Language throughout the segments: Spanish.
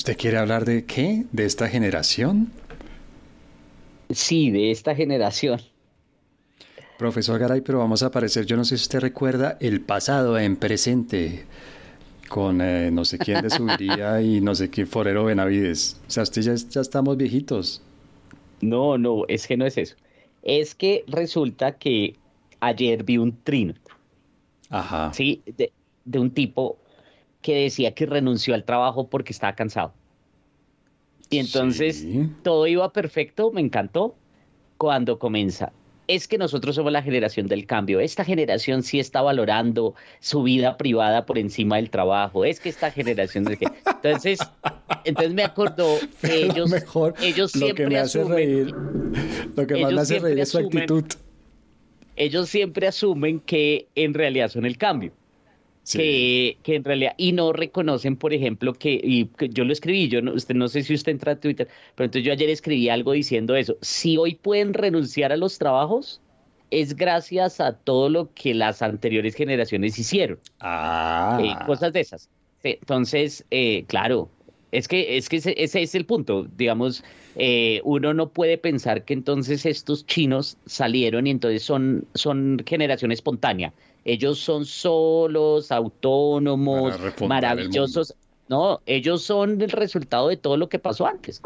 ¿Usted quiere hablar de qué? ¿De esta generación? Sí, de esta generación. Profesor Garay, pero vamos a aparecer, yo no sé si usted recuerda el pasado en presente con eh, no sé quién de subiría y no sé qué Forero Benavides. O sea, usted ya, ya estamos viejitos. No, no, es que no es eso. Es que resulta que ayer vi un trino. Ajá. Sí, de, de un tipo que decía que renunció al trabajo porque estaba cansado. Y entonces Sí. todo iba perfecto, me encantó, cuando comienza. Es que nosotros somos la generación del cambio. Esta generación sí está valorando su vida privada por encima del trabajo. Es que esta generación de. Entonces, entonces me acordó que ellos, mejor, ellos lo que siempre me hace asumen, reír, lo que más me hace siempre reír es su actitud. ellos siempre asumen que en realidad son el cambio. Sí. que, que en realidad, y no reconocen, por ejemplo, que, y que yo lo escribí, yo no, usted no sé si usted entra a Twitter, pero entonces yo ayer escribí algo diciendo eso. Si hoy pueden renunciar a los trabajos, es gracias a todo lo que las anteriores generaciones hicieron, Ah, eh, cosas de esas. Entonces, eh, claro, es que, es que ese, ese es el punto, digamos, eh, uno no puede pensar que entonces estos chinos salieron y entonces son, son generación espontánea. Ellos son solos, autónomos, maravillosos. No, ellos son el resultado de todo lo que pasó antes.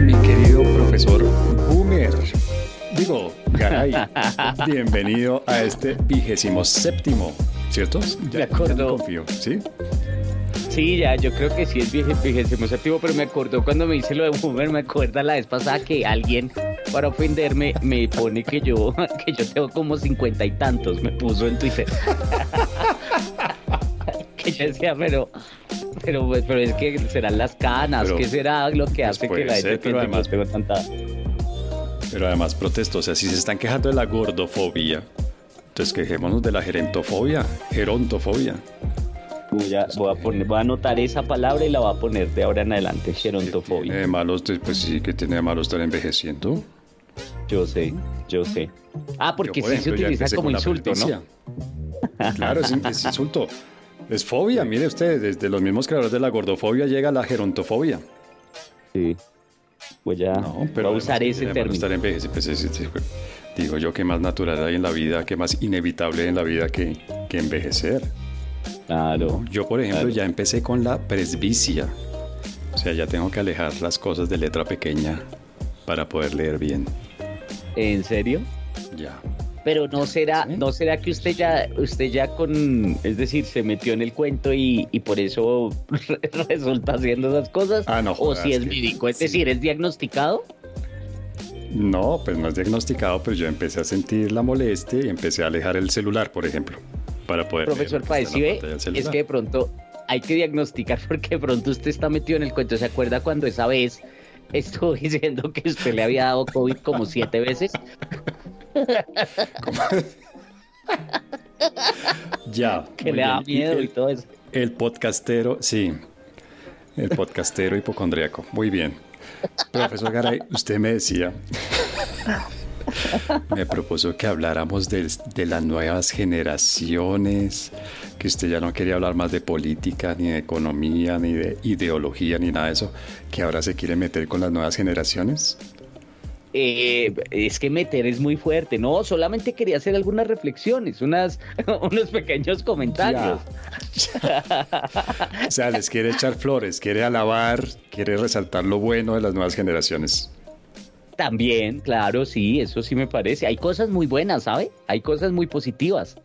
mi querido profesor Boomer. Digo, Garay, bienvenido a este vigésimo séptimo, ¿cierto? Ya, ya acuerdo. me confío, ¿sí? Sí, ya, yo creo que sí es vigésimo séptimo, pero me acordó cuando me hice lo de Boomer, me acuerda la vez pasada que alguien, para ofenderme, me pone que yo, que yo tengo como cincuenta y tantos, me puso en Twitter. que yo decía, pero, pero, pues, pero es que serán las canas, Pero, ¿qué será lo que pues hace que la gente ser, pero que además- yo tengo tanta... Pero además protesto, o sea, si se están quejando de la gordofobia, entonces quejémonos de la gerentofobia, gerontofobia. Voy a, voy a poner, voy a anotar esa palabra y la voy a poner de ahora en adelante, ¿Tiene gerontofobia. de malo, usted? pues sí, que tiene de malo estar envejeciendo. Yo sé, yo sé. Ah, porque Yo, por sí se ejemplo, utiliza como insulto, ¿no? Claro, es, es insulto. Es fobia, mire usted, desde los mismos creadores de la gordofobia llega la gerontofobia. Sí. Voy a, No, voy pero a usar además, ese término. Estar envejecido, pues, es- es- digo yo, que más natural hay en la vida, que más inevitable en la vida que, que envejecer. Claro. Yo, por ejemplo, Claro. ya empecé con la presbicia. O sea, ya tengo que alejar las cosas de letra pequeña para poder leer bien. ¿En serio? Ya. Pero no será, Sí. no será que usted ya, usted ya con, es decir, se metió en el cuento y, y por eso resulta haciendo esas cosas. Ah, no O jodas, si es médico, es sí. decir, es diagnosticado. No, pues no es diagnosticado, pero yo empecé a sentir la molestia y empecé a alejar el celular, por ejemplo, para poder Profesor Paez, Es que de pronto hay que diagnosticar porque de pronto usted está metido en el cuento. ¿Se acuerda cuando esa vez estuvo diciendo que usted le había dado COVID como siete veces? Ya. Que le da miedo y todo eso. el podcastero, sí. El podcastero hipocondriaco. Muy bien. Profesor Garay, usted me decía, me propuso que habláramos de, de las nuevas generaciones, que usted ya no quería hablar más de política, ni de economía, ni de ideología, ni nada de eso, que ahora se quiere meter con las nuevas generaciones. Eh, es que meter es muy fuerte, no, solamente quería hacer algunas reflexiones, unas, unos pequeños comentarios. Ya. O sea, les quiere echar flores, quiere alabar, quiere resaltar lo bueno de las nuevas generaciones. También, claro, sí, eso sí me parece. Hay cosas muy buenas, ¿sabe? Hay cosas muy positivas.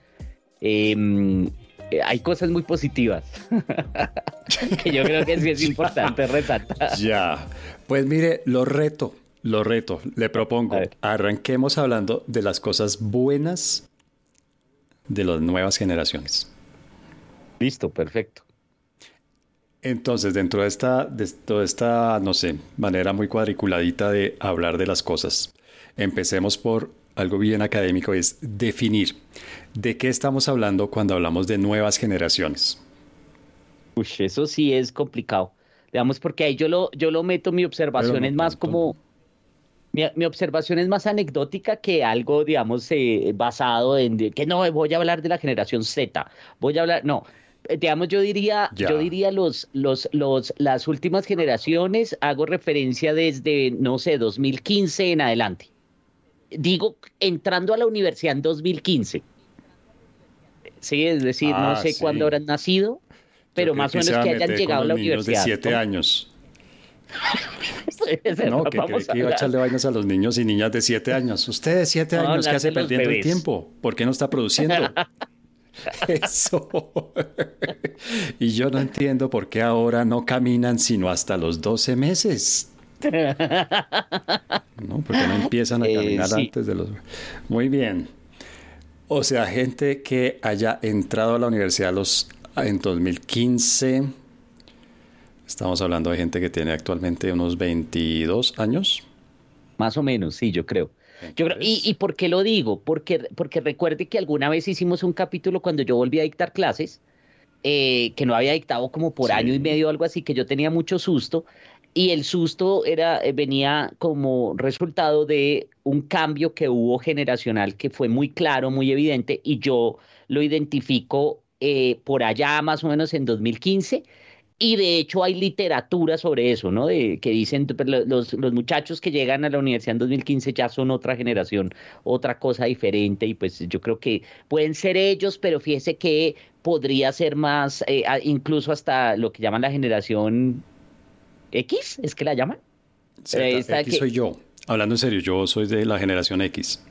Em, eh, hay cosas muy positivas que yo creo que sí es importante resaltar. Ya. Pues mire, lo reto, lo reto. Le propongo, arranquemos hablando de las cosas buenas de las nuevas generaciones. Listo, perfecto. Entonces, dentro de esta, de toda esta, no sé, manera muy cuadriculadita de hablar de las cosas, empecemos por algo bien académico, es definir de qué estamos hablando cuando hablamos de nuevas generaciones. Uy, eso sí es complicado. Digamos, porque ahí yo lo, yo lo meto, mi observación no es más tanto. como, Mi, observación es más anecdótica que algo, digamos, eh, basado en que no, voy a hablar de la generación Z, voy a hablar, no, digamos, yo diría, yo diría los, los, los, las últimas generaciones, hago referencia desde, no sé, 2015 en adelante. Digo, entrando a la universidad en 2015. Sí, es decir, no ah, sé cuándo habrán nacido, pero más o menos que hayan llegado a la universidad. de siete años. no, que, que, iba a echarle vainas a los niños y niñas de siete años. Usted de siete años, ¿qué hace perdiendo el tiempo? ¿Por qué no está produciendo? Eso. y yo no entiendo por qué ahora no caminan sino hasta los 12 meses. ¿No? Porque no empiezan a eh, caminar antes de los... Muy bien. O sea, gente que haya entrado a la universidad los, en 2015. Estamos hablando de gente que tiene actualmente unos 22 años. Más o menos, sí, yo creo y, y, por qué lo digo? Porque, porque recuerde que alguna vez hicimos un capítulo cuando yo volví a dictar clases, eh, que no había dictado como por año y medio algo así, que yo tenía mucho susto. Y el susto era, eh, venía como resultado de un cambio que hubo generacional que fue muy claro, muy evidente, y yo lo identifico eh, por allá más o menos en 2015 y de hecho hay literatura sobre eso, ¿no? De, que dicen los, los, muchachos que llegan a la universidad en 2015 ya son otra generación, otra cosa diferente y pues yo creo que pueden ser ellos, pero fíjese que podría ser más, eh, incluso hasta lo que llaman la generación X, ¿es que la llaman? X soy yo. Hablando en serio, yo soy de la generación X.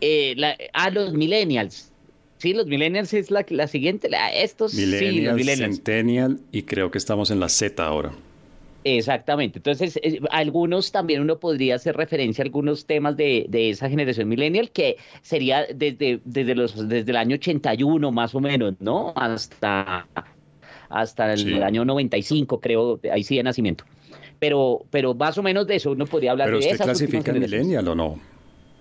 Eh, la, ah, los millennials. Sí, los millennials es la, la siguiente. estos sí, los millennials. Centennial y creo que estamos en la Z ahora. Exactamente. Entonces, eh, algunos también uno podría hacer referencia a algunos temas de, de esa generación millennial que sería desde, desde, los, desde el año 81 más o menos, ¿no? Hasta, hasta el, año 95, creo, ahí sí de nacimiento. Pero, pero más o menos de eso uno podría hablar ¿Pero de usted clasifica millennial o no?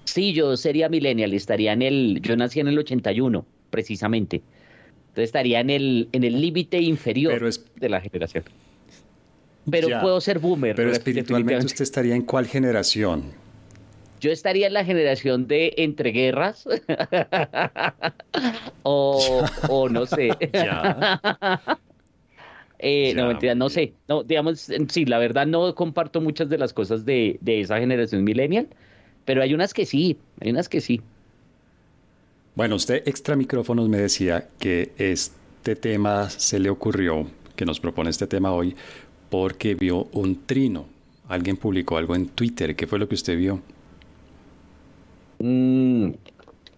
Sí, yo sería millennial, estaría en el, yo nací en el 81, precisamente. Entonces estaría en el en el límite inferior de la generación. Pero puedo ser boomer. Pero espiritualmente usted estaría en cuál generación? Yo estaría en la generación de entreguerras. o, o no sé. Eh, no, mentira, no sé. No, digamos, sí, la verdad no comparto muchas de las cosas de, de esa generación millennial pero hay unas que sí, hay unas que sí. Bueno, usted extra micrófonos me decía que este tema se le ocurrió, que nos propone este tema hoy, porque vio un trino. Alguien publicó algo en Twitter. ¿Qué fue lo que usted vio? Mm,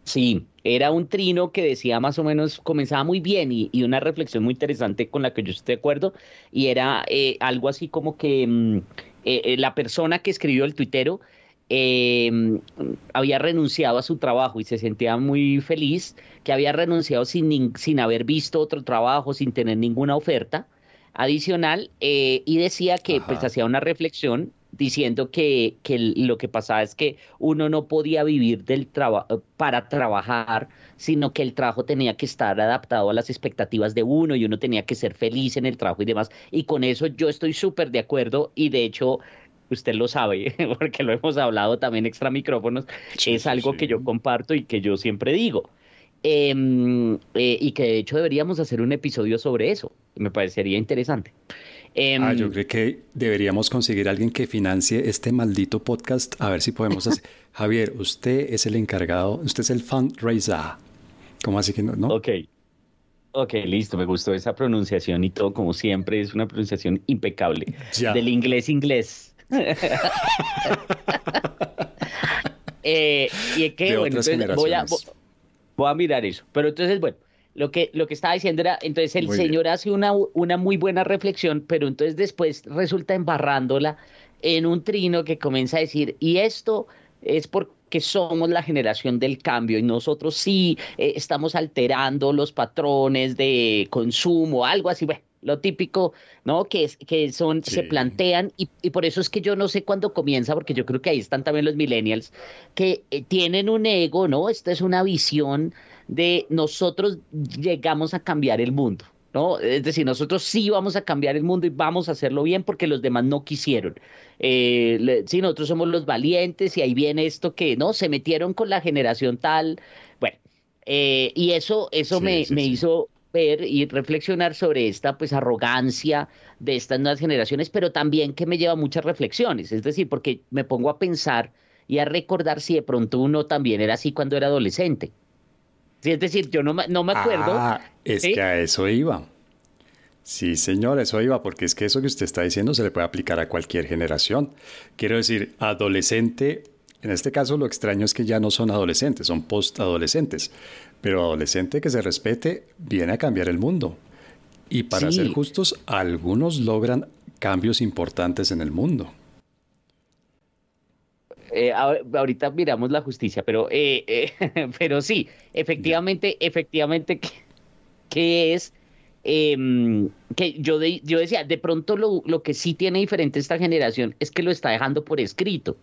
sí, era un trino que decía más o menos, comenzaba muy bien y, una reflexión muy interesante con la que yo estoy de acuerdo, y era eh, algo así como que mm, eh, eh, la persona que escribió el tuitero eh, había renunciado a su trabajo y se sentía muy feliz, que había renunciado sin, sin haber visto otro trabajo, sin tener ninguna oferta adicional, eh, y decía que pues hacía una reflexión diciendo que, que, lo que pasaba es que uno no podía vivir del trabajo para trabajar, sino que el trabajo tenía que estar adaptado a las expectativas de uno y uno tenía que ser feliz en el trabajo y demás. Y con eso yo estoy súper de acuerdo y de hecho usted lo sabe, porque lo hemos hablado también extra micrófonos, es algo que yo comparto y que yo siempre digo. Em, eh, y que de hecho deberíamos hacer un episodio sobre eso, me parecería interesante. Em, ah, yo creo que deberíamos conseguir a alguien que financie este maldito podcast, a ver si podemos hacer. Javier, usted es el encargado, usted es el fundraiser. ¿Cómo así que no? no? Ok. Ok, listo, me gustó esa pronunciación y todo, como siempre, es una pronunciación impecable. Del inglés inglés. Eh, y es que, bueno, entonces voy a, voy a mirar eso. Pero entonces, bueno, lo que, lo que estaba diciendo era, entonces el señor hace una, una muy buena reflexión, pero entonces después resulta embarrándola en un trino que comienza a decir, y esto es porque somos la generación del cambio y nosotros sí eh, estamos alterando los patrones de consumo, algo así, bueno, lo típico, ¿no? Que, que son, se plantean, y, por eso es que yo no sé cuándo comienza, porque yo creo que ahí están también los millennials, que eh, tienen un ego, ¿no? Esta es una visión de nosotros llegamos a cambiar el mundo. ¿no? Es decir, nosotros sí vamos a cambiar el mundo y vamos a hacerlo bien porque los demás no quisieron. Eh, sí, nosotros somos los valientes y ahí viene esto que, ¿no? Se metieron con la generación tal. Bueno, eh, y eso, eso me, me hizo ver y reflexionar sobre esta pues arrogancia de estas nuevas generaciones, pero también que me lleva a muchas reflexiones, es decir, porque me pongo a pensar y a recordar si de pronto uno también era así cuando era adolescente. es decir, yo no, no me acuerdo. Ah, es que a eso iba. Sí, señor, eso iba, porque es que eso que usted está diciendo se le puede aplicar a cualquier generación. Quiero decir, adolescente, en este caso lo extraño es que ya no son adolescentes, son postadolescentes, pero adolescente que se respete viene a cambiar el mundo. Y para ser justos, algunos logran cambios importantes en el mundo. Eh, ahorita miramos la justicia, pero, eh, eh, pero sí, efectivamente, efectivamente, ¿qué, es? Em, que yo, yo decía, de pronto lo, lo, que sí tiene diferente esta generación es que lo está dejando por escrito,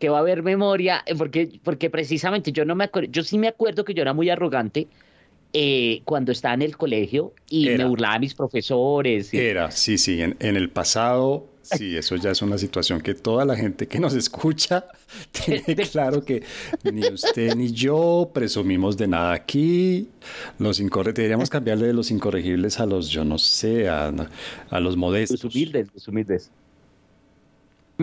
que va a haber memoria, porque, porque precisamente yo no me acuerdo, yo sí me acuerdo que yo era muy arrogante cuando estaba en el colegio y me burlaba a mis profesores. Era, sí, sí, en, en el pasado Sí, eso ya es una situación que toda la gente que nos escucha tiene claro que ni usted ni yo presumimos de nada aquí. Los deberíamos cambiarle de los incorregibles a los, yo no sé, a, los modestos. Los humildes, los humildes.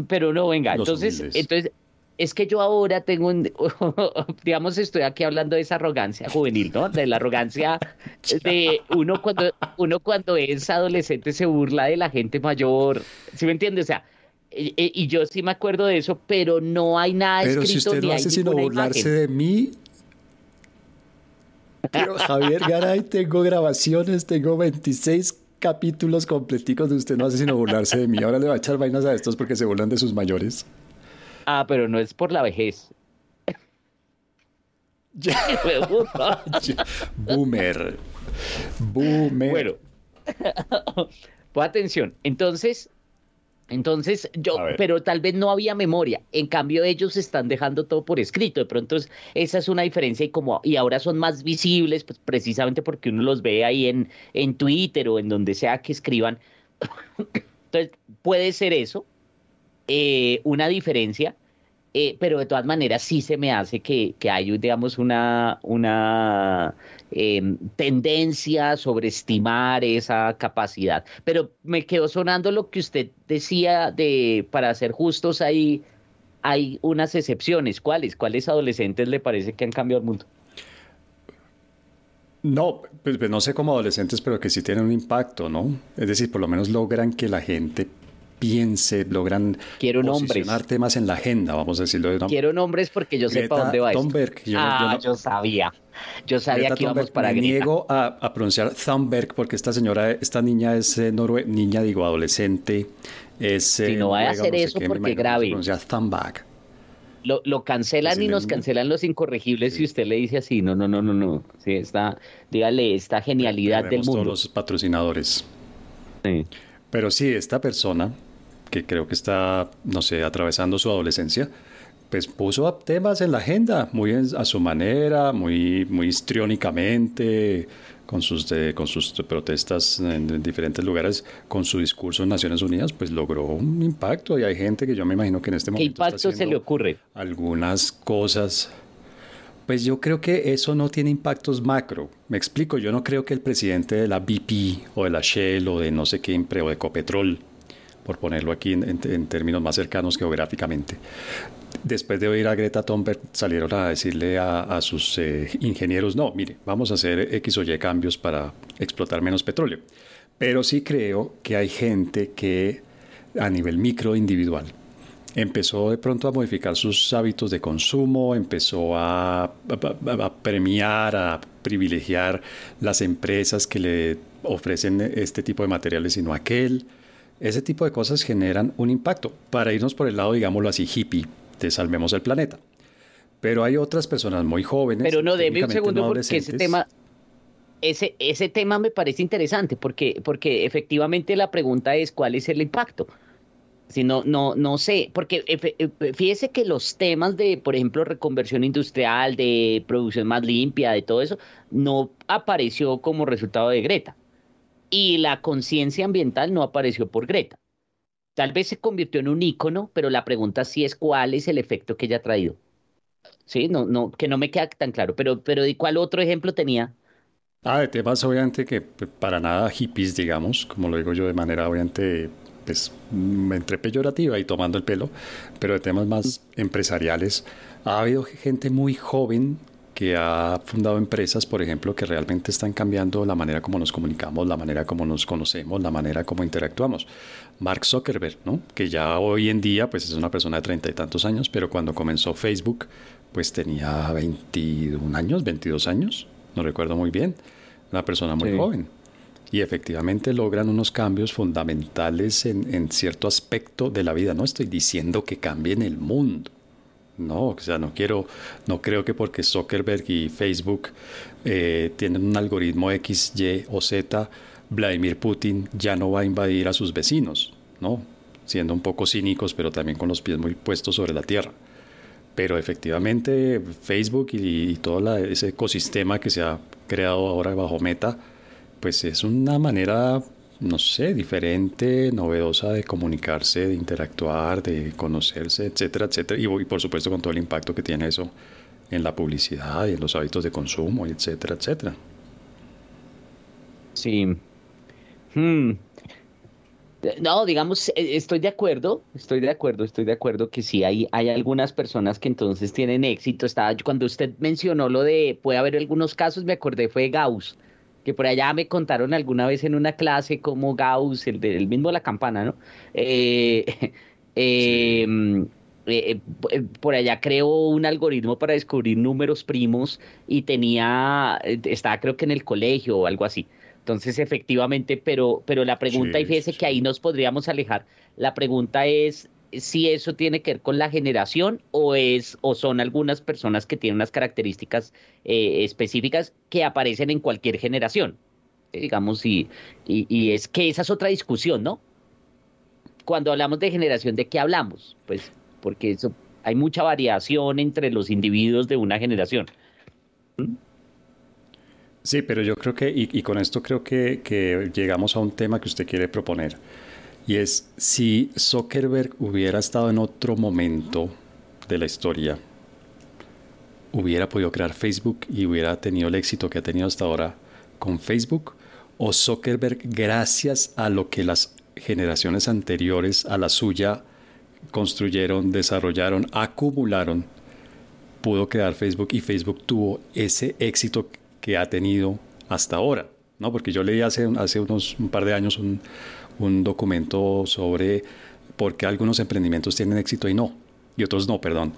Pero no, venga, entonces, entonces es que yo ahora tengo un, digamos, estoy aquí hablando de esa arrogancia juvenil, ¿no? De la arrogancia de uno cuando, uno cuando es adolescente se burla de la gente mayor, ¿sí me entiende? O sea, y, yo sí me acuerdo de eso, pero no hay nada pero escrito. Pero si usted no hace sino burlarse de mí, Javier Garay, tengo grabaciones, tengo 26 capítulos completicos de usted no hace sino burlarse de mí. Ahora le va a echar vainas a estos porque se burlan de sus mayores. Ah, pero no es por la vejez. Boomer. Boomer. Bueno. pues atención. Entonces, entonces yo, pero tal vez no había memoria. En cambio, ellos están dejando todo por escrito. De pronto, esa es una diferencia y como y ahora son más visibles, pues precisamente porque uno los ve ahí en, en Twitter o en donde sea que escriban. Entonces, puede ser eso, eh, una diferencia, eh, pero de todas maneras sí se me hace que, que hay, digamos, una, una em, tendencia a sobreestimar esa capacidad. Pero me quedó sonando lo que usted decía de, para ser justos, hay, hay unas excepciones. ¿Cuáles? ¿Cuáles adolescentes le parece que han cambiado el mundo? No, pues, pues no sé como adolescentes, pero que sí tienen un impacto, ¿no? Es decir, por lo menos logran que la gente piense, logran Quiero posicionar temas en la agenda, vamos a decirlo de Quiero nombres porque yo sé para dónde va Thunberg, yo, ah, yo, sabía. Yo sabía que íbamos para Me niego a, pronunciar Thunberg porque esta señora, esta niña es eh, niña, digo, adolescente. Es, si eh, no vaya a hacer eso porque grave. Pronunciar Thunberg. Lo, lo, cancelan y nos cancelan los incorregibles si usted le dice así, no, no, no, no, no. Sí, está, dígale, esta genialidad del mundo. todos los patrocinadores. Sí. Pero sí, esta persona, que creo que está, no sé, atravesando su adolescencia, pues puso temas en la agenda, muy a su manera, muy, muy histriónicamente, con sus, con sus protestas en, diferentes lugares, con su discurso en Naciones Unidas, pues logró un impacto y hay gente que yo me imagino que en este momento... ¿Qué impacto se le ocurre? Algunas cosas... Pues yo creo que eso no tiene impactos macro. Me explico, yo no creo que el presidente de la BP o de la Shell o de no sé qué, o de Ecopetrol por ponerlo aquí en, términos más cercanos geográficamente. Después de oír a Greta Thunberg, salieron a decirle a, sus eh, ingenieros, no, mire, vamos a hacer X o Y cambios para explotar menos petróleo. Pero sí creo que hay gente que a nivel micro individual empezó de pronto a modificar sus hábitos de consumo, empezó a, a, premiar, a privilegiar las empresas que le ofrecen este tipo de materiales y no aquel. Ese tipo de cosas generan un impacto. Para irnos por el lado, digámoslo así, hippie, de salvemos el planeta. Pero hay otras personas muy jóvenes. Pero no, déme un segundo porque ese tema, ese, ese tema me parece interesante porque, porque efectivamente la pregunta es cuál es el impacto. Si no, no, no sé, porque fíjese que los temas de, por ejemplo, reconversión industrial, de producción más limpia, de todo eso, no apareció como resultado de Greta y la conciencia ambiental no apareció por Greta. Tal vez se convirtió en un ícono, pero la pregunta sí es cuál es el efecto que ella ha traído. Sí, no, no, que no me queda tan claro, pero, pero ¿de cuál otro ejemplo tenía? Ah, de temas obviamente que pues, para nada hippies, digamos, como lo digo yo de manera obviamente pues mm, entre peyorativa y tomando el pelo, pero de temas más empresariales, ha habido gente muy joven que ha fundado empresas, por ejemplo, que realmente están cambiando la manera como nos comunicamos, la manera como nos conocemos, la manera como interactuamos. Mark Zuckerberg, ¿no? que ya hoy en día pues es una persona de treinta y tantos años, pero cuando comenzó Facebook pues tenía 21 años, 22 años, no recuerdo muy bien, una persona muy joven. Y efectivamente logran unos cambios fundamentales en, en cierto aspecto de la vida. No estoy diciendo que cambien el mundo, no, o sea, no quiero, no creo que porque Zuckerberg y Facebook eh, tienen un algoritmo X, Y o Z, Vladimir Putin ya no va a invadir a sus vecinos, ¿no? Siendo un poco cínicos, pero también con los pies muy puestos sobre la tierra. Pero efectivamente Facebook y, y todo ese ecosistema que se ha creado ahora bajo Meta, pues es una manera no sé, diferente, novedosa de comunicarse, de interactuar, de conocerse, etcétera, etcétera. Y, por supuesto con todo el impacto que tiene eso en la publicidad y en los hábitos de consumo, etcétera, etcétera. Sí. Hmm. No, digamos, e, estoy de acuerdo, estoy de acuerdo, estoy de acuerdo que sí hay, hay algunas personas que entonces tienen éxito. Estaba, cuando usted mencionó lo de, puede haber algunos casos, me acordé, fue Gauss que por allá me contaron alguna vez en una clase como Gauss, el, del mismo la campana, ¿no? Eh, em, eh, eh, por allá creó un algoritmo para descubrir números primos y tenía, estaba creo que en el colegio o algo así. Entonces, efectivamente, pero, pero la pregunta, y fíjese que ahí nos podríamos alejar, la pregunta es, si eso tiene que ver con la generación o es o son algunas personas que tienen unas características eh, específicas que aparecen en cualquier generación. Eh, digamos y, y, es que esa es otra discusión no cuando hablamos de generación de qué hablamos pues porque eso hay mucha variación entre los individuos de una generación. Sí pero yo creo que y, con esto creo que llegamos a un tema que usted quiere proponer y es si Zuckerberg hubiera estado en otro momento de la historia, hubiera podido crear Facebook y hubiera tenido el éxito que ha tenido hasta ahora con Facebook, o Zuckerberg, gracias a lo que las generaciones anteriores a la suya construyeron, desarrollaron, acumularon, pudo crear Facebook y Facebook tuvo ese éxito que ha tenido hasta ahora. ¿no? Porque yo leí hace, hace unos un par de años un, un documento sobre por qué algunos emprendimientos tienen éxito y no, y otros no, perdón.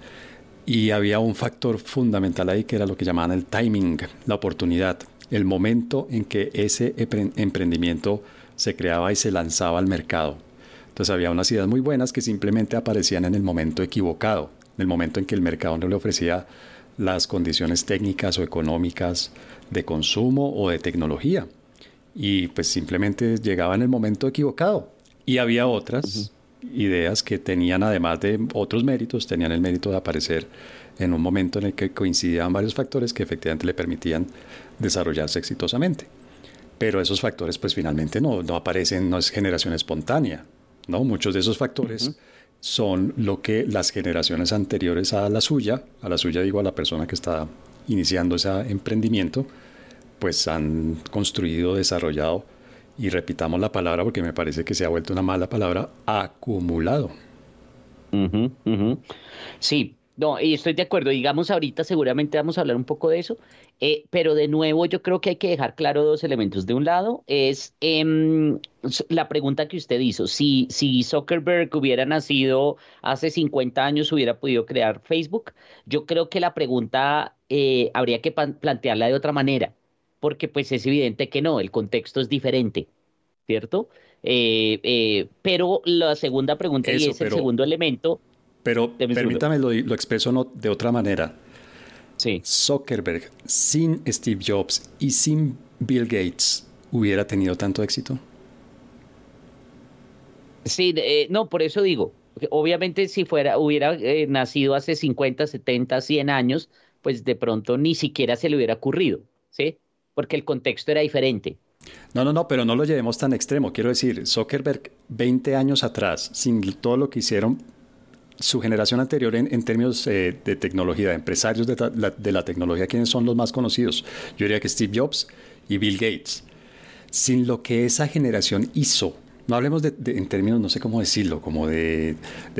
Y había un factor fundamental ahí que era lo que llamaban el timing, la oportunidad, el momento en que ese emprendimiento se creaba y se lanzaba al mercado. Entonces había unas ideas muy buenas que simplemente aparecían en el momento equivocado, en el momento en que el mercado no le ofrecía las condiciones técnicas o económicas de consumo o de tecnología y pues simplemente llegaba en el momento equivocado. Y había otras ideas que tenían, además de otros méritos, tenían el mérito de aparecer en un momento en el que coincidían varios factores que efectivamente le permitían desarrollarse exitosamente. Pero esos factores pues finalmente no, no aparecen, no es generación espontánea. ¿no? Muchos de esos factores son lo que las generaciones anteriores a la suya, a la suya digo a la persona que está iniciando ese emprendimiento, pues han construido, desarrollado, y repitamos la palabra porque me parece que se ha vuelto una mala palabra, acumulado. Sí, no, y estoy de acuerdo. Digamos, ahorita seguramente vamos a hablar un poco de eso, eh, pero de nuevo yo creo que hay que dejar claro dos elementos. De un lado es em, la pregunta que usted hizo, si, si Zuckerberg hubiera nacido hace 50 años, hubiera podido crear Facebook. Yo creo que la pregunta eh, habría que plantearla de otra manera porque pues es evidente que no, el contexto es diferente, ¿cierto? Eh, eh, pero la segunda pregunta y es el segundo elemento. Pero permítame lo, lo expreso no, de otra manera. Sí. Zuckerberg sin Steve Jobs y sin Bill Gates hubiera tenido tanto éxito. Sí, eh, no, por eso digo, obviamente si fuera, hubiera nacido hace 50, 70, 100 años, pues de pronto ni siquiera se le hubiera ocurrido, ¿sí? Porque el contexto era diferente. No, no, no, pero no lo llevemos tan extremo. Quiero decir, Zuckerberg 20 años atrás, sin todo lo que hicieron su generación anterior en, términos eh, de tecnología, de empresarios de, la, tecnología, ¿quiénes son los más conocidos? Yo diría que Steve Jobs y Bill Gates. Sin lo que esa generación hizo, no hablemos de, en términos, no sé cómo decirlo, como de,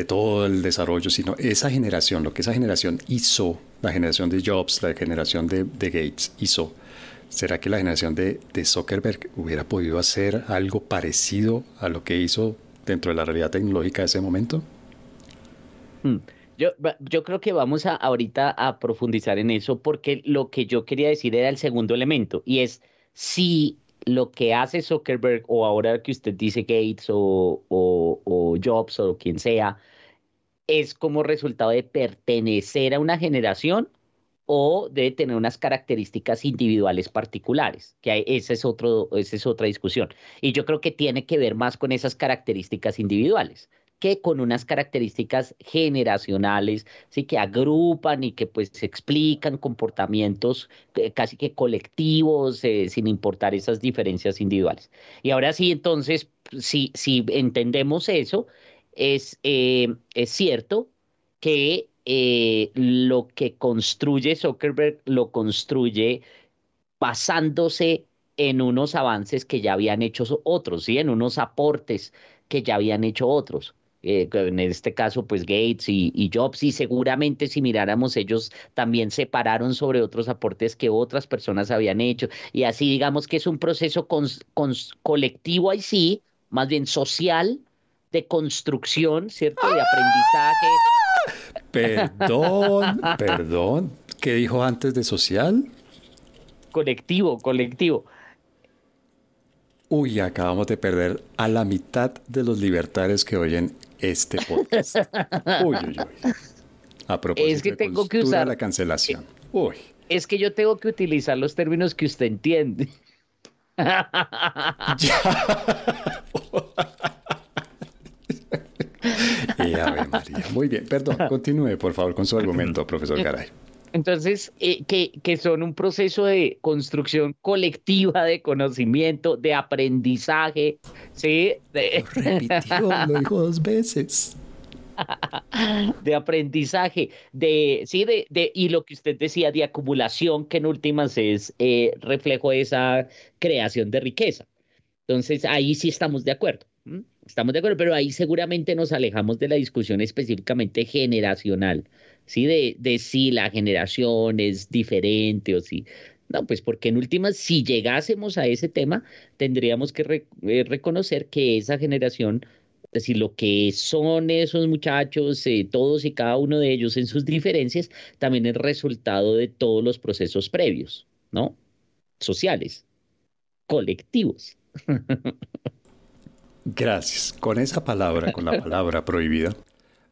todo el desarrollo, sino esa generación, lo que esa generación hizo, la generación de Jobs, la generación de, Gates hizo, ¿será que la generación de, Zuckerberg hubiera podido hacer algo parecido a lo que hizo dentro de la realidad tecnológica de ese momento? Hmm. Yo, yo creo que vamos a ahorita a profundizar en eso porque lo que yo quería decir era el segundo elemento y es si lo que hace Zuckerberg o ahora que usted dice Gates o, o, Jobs o quien sea es como resultado de pertenecer a una generación o de tener unas características individuales particulares, que esa es, otro, esa es otra discusión. Y yo creo que tiene que ver más con esas características individuales que con unas características generacionales, sí que agrupan y que pues explican comportamientos eh, casi que colectivos eh, sin importar esas diferencias individuales. Y ahora sí, entonces, si, si entendemos eso, es, eh, es cierto que lo que construye Zuckerberg lo construye basándose en unos avances que ya habían hecho otros, ¿sí? en unos aportes que ya habían hecho otros. Eh, en este caso pues Gates y, Jobs y seguramente si miráramos ellos también separaron sobre otros aportes que otras personas habían hecho y así digamos que es un proceso colectivo ahí sí, más bien social de construcción, ¿cierto? De aprendizaje. Perdón, perdón, ¿qué dijo antes de social? Colectivo, colectivo. Uy, acabamos de perder a la mitad de los libertarios que oyen este podcast. Uy, uy, uy. A propósito es que tengo que usar la cancelación. Uy. Es que yo tengo que utilizar los términos que usted entiende. y Ave María. Muy bien, perdón, continúe por favor con su argumento, profesor Garay. Entonces, eh, que, que, son un proceso de construcción colectiva de conocimiento, de aprendizaje, ¿sí? De... Lo repitió, lo dijo dos veces. de aprendizaje, de, sí, de, de, y lo que usted decía, de acumulación, que en últimas es eh, reflejo de esa creación de riqueza. Entonces, ahí sí estamos de acuerdo. Estamos de acuerdo, pero ahí seguramente nos alejamos de la discusión específicamente generacional. ¿sí? De, de si la generación es diferente o si... No, pues porque en últimas, si llegásemos a ese tema, tendríamos que eh, reconocer que esa generación, es decir, lo que son esos muchachos, eh, todos y cada uno de ellos en sus diferencias, también es resultado de todos los procesos previos, ¿no? Sociales, colectivos. Gracias. Con esa palabra, con la palabra prohibida,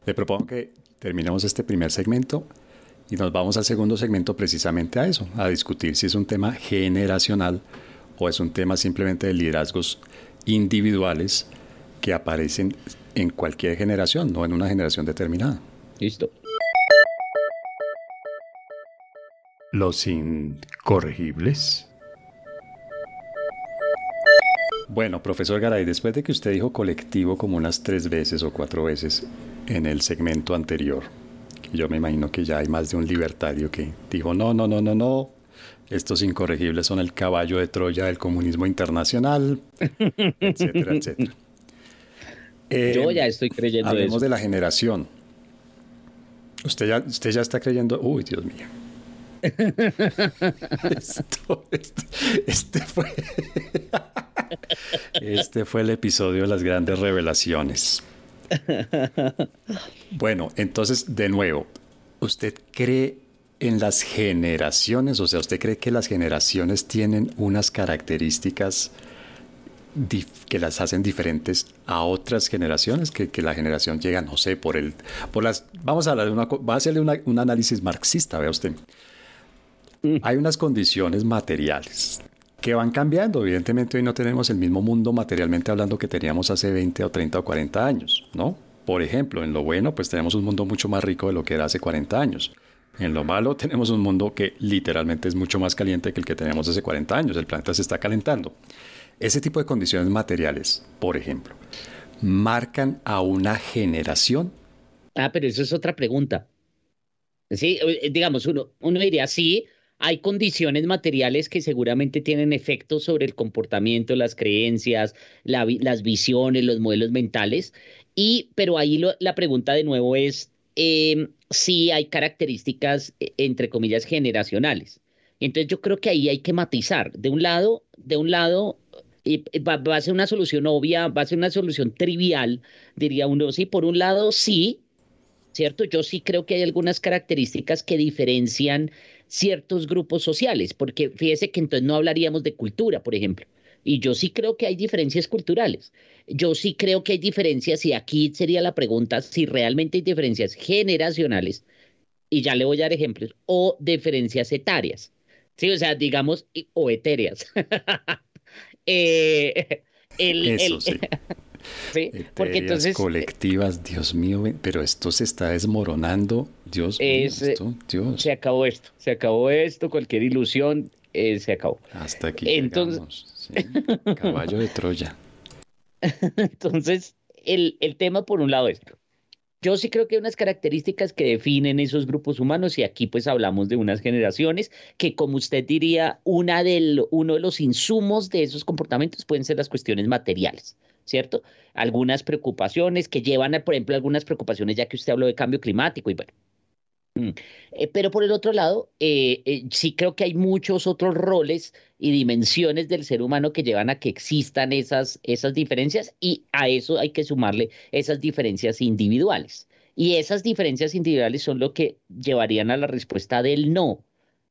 le propongo que terminamos este primer segmento y nos vamos al segundo segmento precisamente a eso, a discutir si es un tema generacional o es un tema simplemente de liderazgos individuales que aparecen en cualquier generación, no en una generación determinada. Listo. Los incorregibles. Bueno, profesor Garay, después de que usted dijo colectivo como unas tres veces o cuatro veces en el segmento anterior, yo me imagino que ya hay más de un libertario que dijo, no, no, no, no, no, estos incorregibles son el caballo de Troya del comunismo internacional, etcétera, etcétera. yo ya estoy creyendo hablemos de la generación. Usted ya, usted ya está creyendo, uy, Dios mío. Esto, este, este fue este fue el episodio de las grandes revelaciones. Bueno, entonces, de nuevo, ¿usted cree en las generaciones? O sea, ¿usted cree que las generaciones tienen unas características que las hacen diferentes a otras generaciones? Que, la generación llega, no sé, por el... Por las, vamos a hablar de una... Va a hacerle un análisis marxista, vea usted. Mm. Hay unas condiciones materiales que van cambiando. Evidentemente hoy no tenemos el mismo mundo materialmente hablando que teníamos hace 20 o 30 o 40 años, ¿no? Por ejemplo, en lo bueno, pues tenemos un mundo mucho más rico de lo que era hace 40 años. En lo malo tenemos un mundo que literalmente es mucho más caliente que el que teníamos hace 40 años. El planeta se está calentando. Ese tipo de condiciones materiales, por ejemplo, marcan a una generación. Ah, pero eso es otra pregunta. Sí, eh, digamos, uno, uno diría, sí, hay condiciones materiales que seguramente tienen efectos sobre el comportamiento, las creencias, las visiones, los modelos mentales. Y, pero ahí la pregunta de nuevo es em, si hay características, e, entre comillas, generacionales. Entonces yo creo que ahí hay que matizar. De un lado, de un lado, va, va, a ser una solución obvia, va a ser una solución trivial, diría uno. Sí, por un lado, sí, ¿cierto? Yo sí creo que hay algunas características que diferencian ciertos grupos sociales, porque fíjese que entonces no hablaríamos de cultura, por ejemplo. Y yo sí creo que hay diferencias culturales. Yo sí creo que hay diferencias, y aquí sería la pregunta si realmente hay diferencias generacionales, y ya le voy a dar ejemplos, o diferencias etarias. Sí, o sea, digamos, o etéreas. eh, Eso sí. Sí, porque entonces. colectivas, Dios mío, pero esto se está desmoronando. Dios mío, Dios. Se acabó esto, se acabó esto, cualquier ilusión eh, se acabó. Hasta aquí. Entonces, Caballo de Troya. entonces, el, el tema por un lado es. Yo sí creo que hay unas características que definen esos grupos humanos y aquí pues hablamos de unas generaciones que como usted diría, una del, uno de los insumos de esos comportamientos pueden ser las cuestiones materiales. ¿cierto? Algunas preocupaciones que llevan, a, por ejemplo, algunas preocupaciones, ya que usted habló de cambio climático y bueno. Mm, eh, pero por el otro lado, eh, eh, sí creo que hay muchos otros roles y dimensiones del ser humano que llevan a que existan esas, esas diferencias y a eso hay que sumarle esas diferencias individuales. Y esas diferencias individuales son lo que llevarían a la respuesta del no,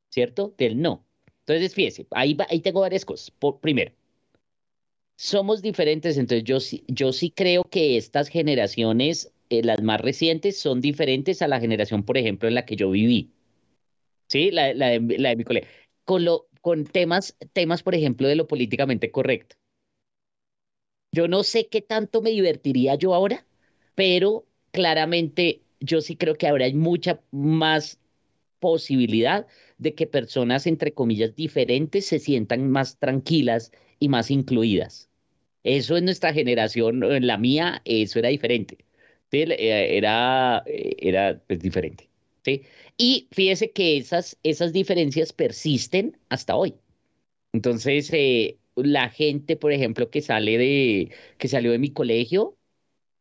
¿cierto? Del no. Entonces, fíjese, ahí, ahí tengo varias cosas. Primero, somos diferentes, entonces yo, yo sí creo que estas generaciones, eh, las más recientes, son diferentes a la generación, por ejemplo, en la que yo viví. Sí, la, de, mi colegio. Con, lo, con temas, temas, por ejemplo, de lo políticamente correcto. Yo no sé qué tanto me divertiría yo ahora, pero claramente yo sí creo que ahora hay mucha más posibilidad de que personas, entre comillas, diferentes se sientan más tranquilas y más incluidas. Eso en nuestra generación, en la mía, eso era diferente. Eh, era, eh, era pues, diferente. ¿sí? Y fíjese que esas, esas diferencias persisten hasta hoy. Entonces, eh, la gente, por ejemplo, que sale de, que salió de mi colegio,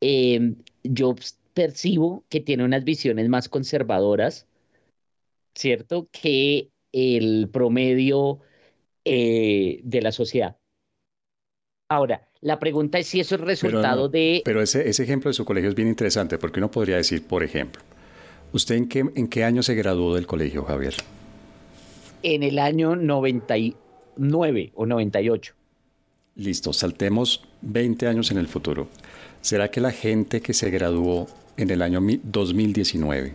em, yo percibo que tiene unas visiones más conservadoras, ¿cierto? Que el promedio de la sociedad. Ahora, la pregunta es si eso es resultado de... Pero ese, ese ejemplo de su colegio es bien interesante porque uno podría decir, por ejemplo, ¿usted en qué, en qué año se graduó del colegio, Javier? En el año 99 o 98. Listo, saltemos 20 años en el futuro. ¿Será que la gente que se graduó en el año 2019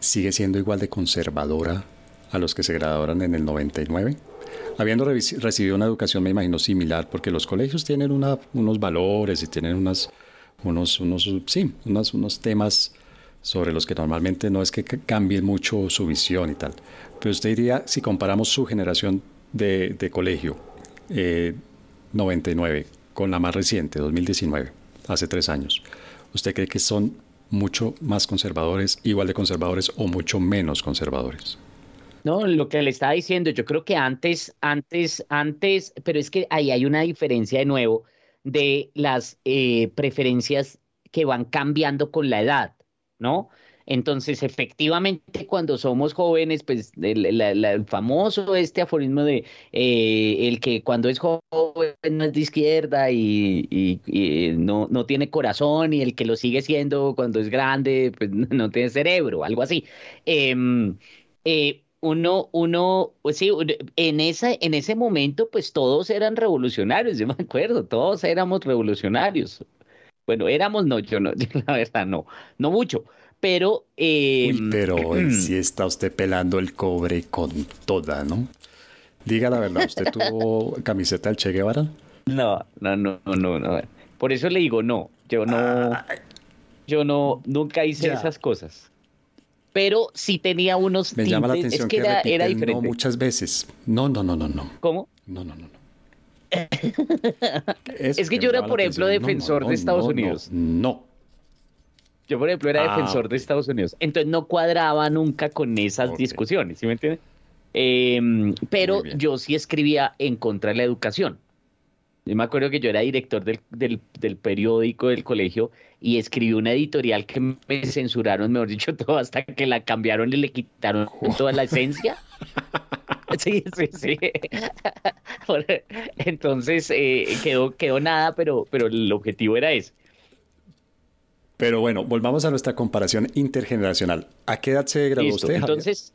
sigue siendo igual de conservadora a los que se graduaron en el 99? habiendo recibido una educación, me imagino, similar, porque los colegios tienen unos valores y tienen unas, unos, unos, sí, unos, unos temas sobre los que normalmente no es que cambie mucho su visión y tal. Pero usted diría, si comparamos su generación de, de colegio, 99, eh, con la más reciente, 2019, hace tres años, ¿usted cree que son mucho más conservadores, igual de conservadores o mucho menos conservadores? No, lo que le estaba diciendo, yo creo que antes, antes, antes, pero es que ahí hay una diferencia de nuevo de las eh, preferencias que van cambiando con la edad, ¿no? Entonces, efectivamente, cuando somos jóvenes, pues el, famoso este aforismo de eh, el que cuando es joven no es de izquierda y, no, no, tiene corazón y el que lo sigue siendo cuando es grande, pues no tiene cerebro, algo así. Em, eh, uno, uno, pues sí, en, esa, en ese momento, pues todos eran revolucionarios, yo me acuerdo, todos éramos revolucionarios. Bueno, éramos, no, yo no, la verdad, no, no mucho, pero... Eh, pero si está usted pelando el cobre con toda, ¿no? Diga la verdad, ¿usted tuvo camiseta del Che Guevara? No, no, no, no, no. Por eso le digo, no, yo no, yo no, nunca hice esas cosas pero sí tenía unos Me llama la atención es que, era, diferente. No muchas veces. No, no, no, no, no. ¿Cómo? No, no, no, no. es, que, yo era, por ejemplo, defensor de Estados Unidos. No. Yo, por ejemplo, era ah, defensor de Estados Unidos. Entonces no cuadraba nunca con esas discusiones, ¿sí me entiendes? Em, pero yo sí escribía en contra de la educación. Yo me acuerdo que yo era director del, del, periódico del colegio y escribí una editorial que me censuraron, mejor dicho, todo hasta que la cambiaron y le quitaron toda la esencia. Sí, sí, sí. Entonces eh, quedó, quedó nada, pero, pero el objetivo era ese. Pero bueno, volvamos a nuestra comparación intergeneracional. ¿A qué edad se graduó usted? Entonces,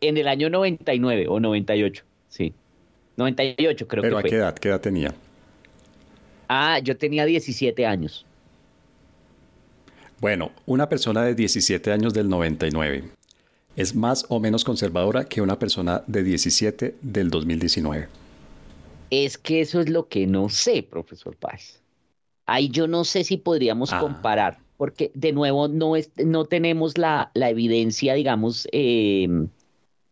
en el año 99 o 98, sí. 98 creo que ¿Pero a qué edad? ¿Qué edad tenía? Ah, yo tenía 17 años. Bueno, una persona de 17 años del 99 es más o menos conservadora que una persona de 17 del 2019. Es que eso es lo que no sé, profesor Paz. Ahí yo no sé si podríamos ah. comparar, porque de nuevo no, es, no tenemos la, la evidencia, digamos, eh,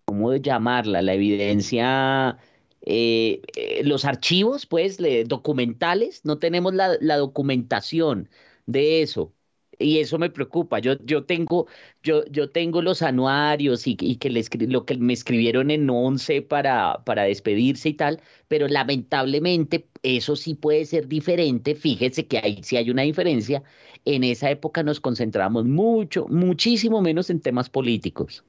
¿cómo llamarla? La evidencia, eh, eh, los archivos, pues, documentales, no tenemos la, la documentación de eso y eso me preocupa. Yo, yo, tengo, yo, yo tengo los anuarios y, que lo que me escribieron en 11 para, para despedirse y tal, pero lamentablemente eso sí puede ser diferente. Fíjese que ahí sí hay una diferencia. En esa época nos concentramos mucho, muchísimo menos en temas políticos